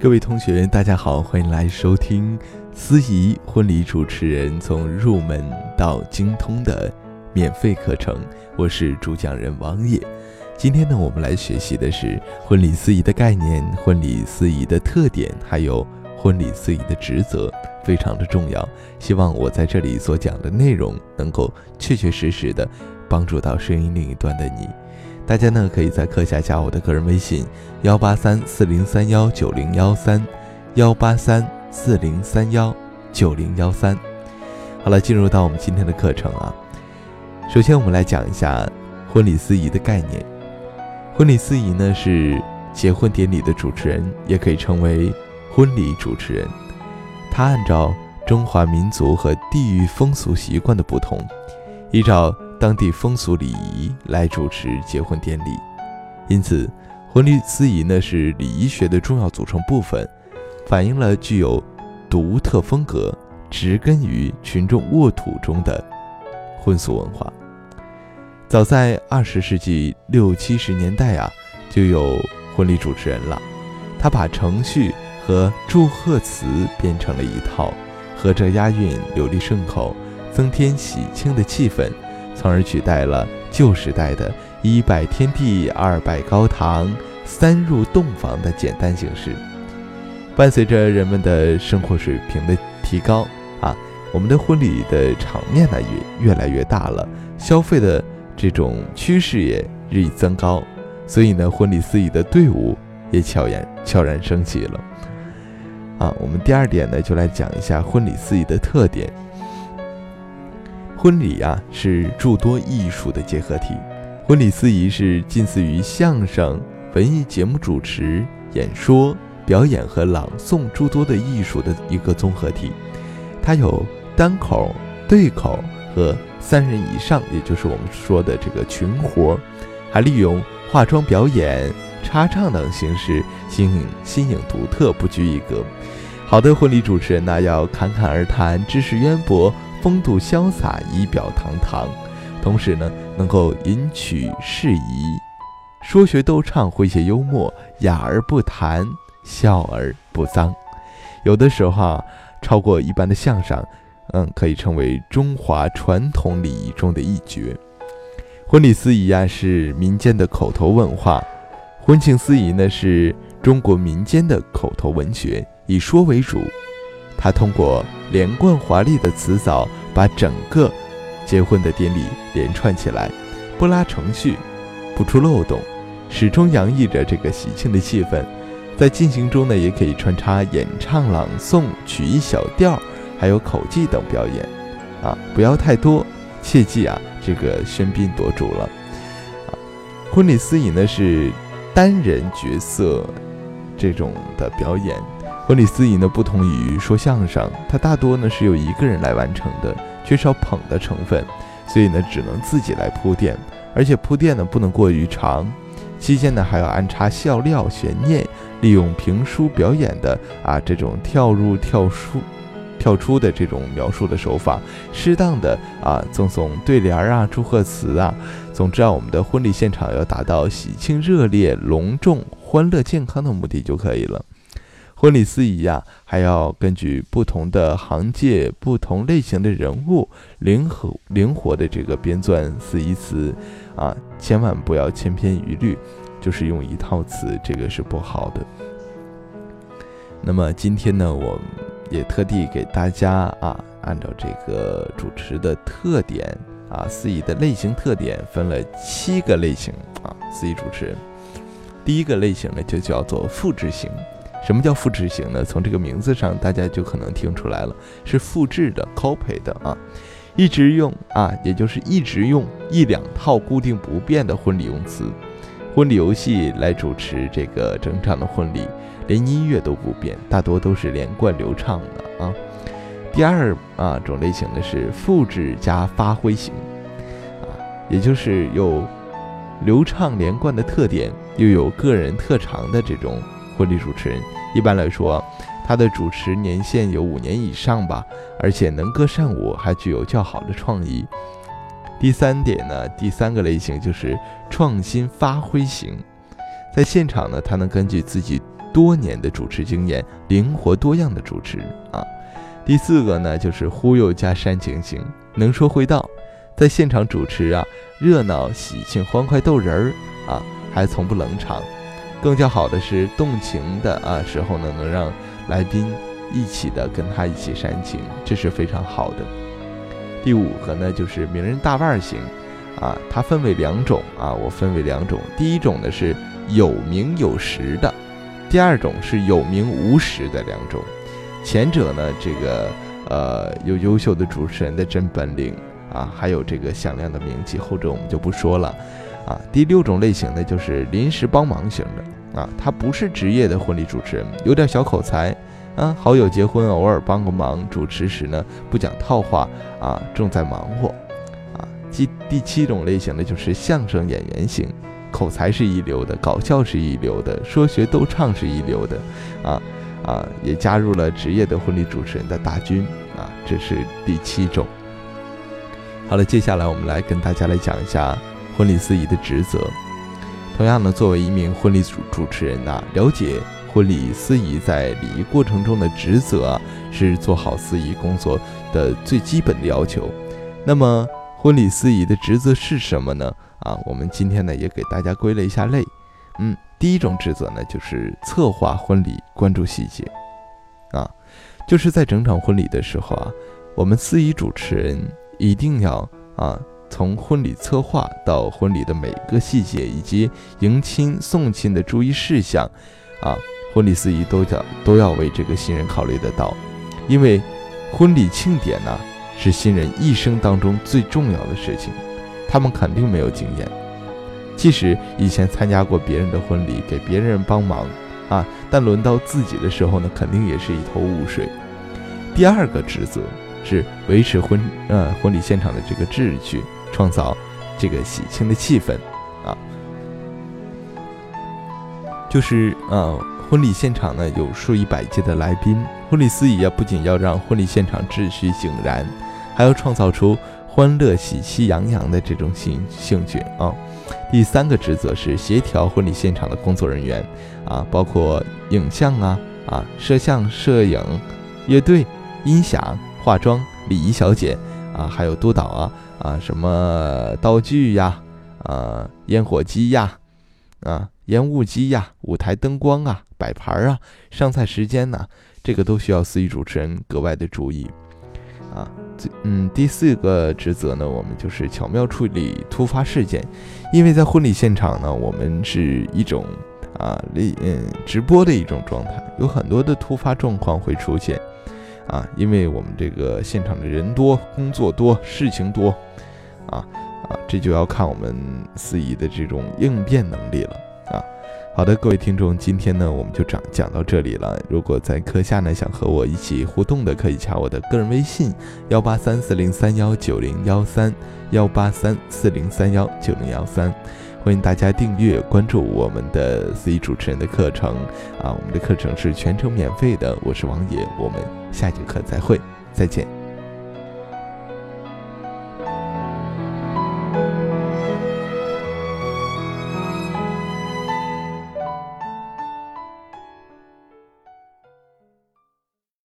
各位同学，大家好，欢迎来收听司仪婚礼主持人从入门到精通的免费课程。我是主讲人王野。今天呢，我们来学习的是婚礼司仪的概念、婚礼司仪的特点，还有婚礼司仪的职责，非常的重要。希望我在这里所讲的内容能够确确实实的帮助到声音另一端的你。大家呢，可以在课下加我的个人微信：幺八三四零三幺九零幺三，幺八三四零三幺九零幺三。好了，进入到我们今天的课程啊。首先，我们来讲一下婚礼司仪的概念。婚礼司仪呢，是结婚典礼的主持人，也可以称为婚礼主持人。他按照中华民族和地域风俗习惯的不同，依照。当地风俗礼仪来主持结婚典礼，因此，婚礼司仪呢是礼仪学的重要组成部分，反映了具有独特风格、植根于群众沃土中的婚俗文化。早在二十世纪六七十年代啊，就有婚礼主持人了，他把程序和祝贺词编成了一套，合着押韵，流利顺口，增添喜庆的气氛。从而取代了旧时代的一拜天地、二拜高堂、三入洞房的简单形式。伴随着人们的生活水平的提高啊，我们的婚礼的场面呢也越来越大了，消费的这种趋势也日益增高，所以呢，婚礼司仪的队伍也悄然悄然升起了。啊，我们第二点呢，就来讲一下婚礼司仪的特点。婚礼啊是诸多艺术的结合体，婚礼司仪是近似于相声、文艺节目主持、演说、表演和朗诵诸多的艺术的一个综合体。它有单口、对口和三人以上，也就是我们说的这个群活，还利用化妆表演、插唱等形式，新颖、新颖独特，不拘一格。好的婚礼主持人呢，要侃侃而谈，知识渊博。风度潇洒，仪表堂堂，同时呢，能够吟曲适宜，说学逗唱，诙谐幽默，雅而不谈，笑而不脏。有的时候啊，超过一般的相声，嗯，可以称为中华传统礼仪中的一绝。婚礼司仪啊，是民间的口头文化；婚庆司仪呢，是中国民间的口头文学，以说为主。他通过连贯华丽的词藻，把整个结婚的典礼连串起来，不拉程序，不出漏洞，始终洋溢着这个喜庆的气氛。在进行中呢，也可以穿插演唱、朗诵、曲艺小调，还有口技等表演。啊，不要太多，切记啊，这个喧宾夺主了。啊，婚礼司仪呢是单人角色这种的表演。婚礼司仪呢，不同于说相声，它大多呢是由一个人来完成的，缺少捧的成分，所以呢只能自己来铺垫，而且铺垫呢不能过于长，期间呢还要安插笑料、悬念，利用评书表演的啊这种跳入跳出、跳出的这种描述的手法，适当的啊赠送对联儿啊、祝贺词啊，总之啊我们的婚礼现场要达到喜庆、热烈、隆重、欢乐、健康的目的就可以了。婚礼司仪呀，还要根据不同的行界、不同类型的人物，灵活灵活的这个编撰司仪词，啊，千万不要千篇一律，就是用一套词，这个是不好的。那么今天呢，我也特地给大家啊，按照这个主持的特点啊，司仪的类型特点，分了七个类型啊，司仪主持人。第一个类型呢，就叫做复制型。什么叫复制型呢？从这个名字上，大家就可能听出来了，是复制的、copy 的啊，一直用啊，也就是一直用一两套固定不变的婚礼用词、婚礼游戏来主持这个整场的婚礼，连音乐都不变，大多都是连贯流畅的啊。第二啊种类型的是复制加发挥型啊，也就是有流畅连贯的特点，又有个人特长的这种。婚礼主持人一般来说，他的主持年限有五年以上吧，而且能歌善舞，还具有较好的创意。第三点呢，第三个类型就是创新发挥型，在现场呢，他能根据自己多年的主持经验，灵活多样的主持啊。第四个呢，就是忽悠加煽情型，能说会道，在现场主持啊，热闹喜庆、欢快逗人儿啊，还从不冷场。更加好的是动情的啊时候呢，能让来宾一起的跟他一起煽情，这是非常好的。第五个呢，就是名人大腕型，啊，它分为两种啊，我分为两种。第一种呢是有名有实的，第二种是有名无实的两种。前者呢，这个呃有优秀的主持人的真本领啊，还有这个响亮的名气；后者我们就不说了。啊，第六种类型呢，就是临时帮忙型的啊，他不是职业的婚礼主持人，有点小口才啊，好友结婚偶尔帮个忙，主持时呢不讲套话啊，正在忙活啊。第第七种类型呢，就是相声演员型，口才是一流的，搞笑是一流的，说学逗唱是一流的啊啊，也加入了职业的婚礼主持人的大军啊，这是第七种。好了，接下来我们来跟大家来讲一下。婚礼司仪的职责，同样呢，作为一名婚礼主主持人呐，了解婚礼司仪在礼仪过程中的职责啊，是做好司仪工作的最基本的要求。那么，婚礼司仪的职责是什么呢？啊，我们今天呢也给大家归了一下类。嗯，第一种职责呢，就是策划婚礼，关注细节。啊，就是在整场婚礼的时候啊，我们司仪主持人一定要啊。从婚礼策划到婚礼的每个细节，以及迎亲送亲的注意事项，啊，婚礼司仪都要都要为这个新人考虑得到，因为婚礼庆典呢是新人一生当中最重要的事情，他们肯定没有经验，即使以前参加过别人的婚礼，给别人帮忙啊，但轮到自己的时候呢，肯定也是一头雾水。第二个职责是维持婚呃婚礼现场的这个秩序。创造这个喜庆的气氛，啊，就是啊，婚礼现场呢有数以百计的来宾，婚礼司仪啊不仅要让婚礼现场秩序井然，还要创造出欢乐、喜气洋洋的这种兴兴趣啊。第三个职责是协调婚礼现场的工作人员啊，包括影像啊、啊摄像、摄影、乐队、音响、化妆、礼仪小姐啊，还有督导啊。啊，什么道具呀，啊，烟火机呀，啊，烟雾机呀，舞台灯光啊，摆盘啊，上菜时间呢，这个都需要司仪主持人格外的注意。啊，嗯，第四个职责呢，我们就是巧妙处理突发事件，因为在婚礼现场呢，我们是一种啊，嗯，直播的一种状态，有很多的突发状况会出现。啊，因为我们这个现场的人多，工作多，事情多，啊啊，这就要看我们司仪的这种应变能力了啊。好的，各位听众，今天呢我们就讲讲到这里了。如果在课下呢想和我一起互动的，可以加我的个人微信：幺八三四零三幺九零幺三，幺八三四零三幺九零幺三。欢迎大家订阅关注我们的 C 主持人的课程啊，我们的课程是全程免费的。我是王野，我们下节课再会，再见。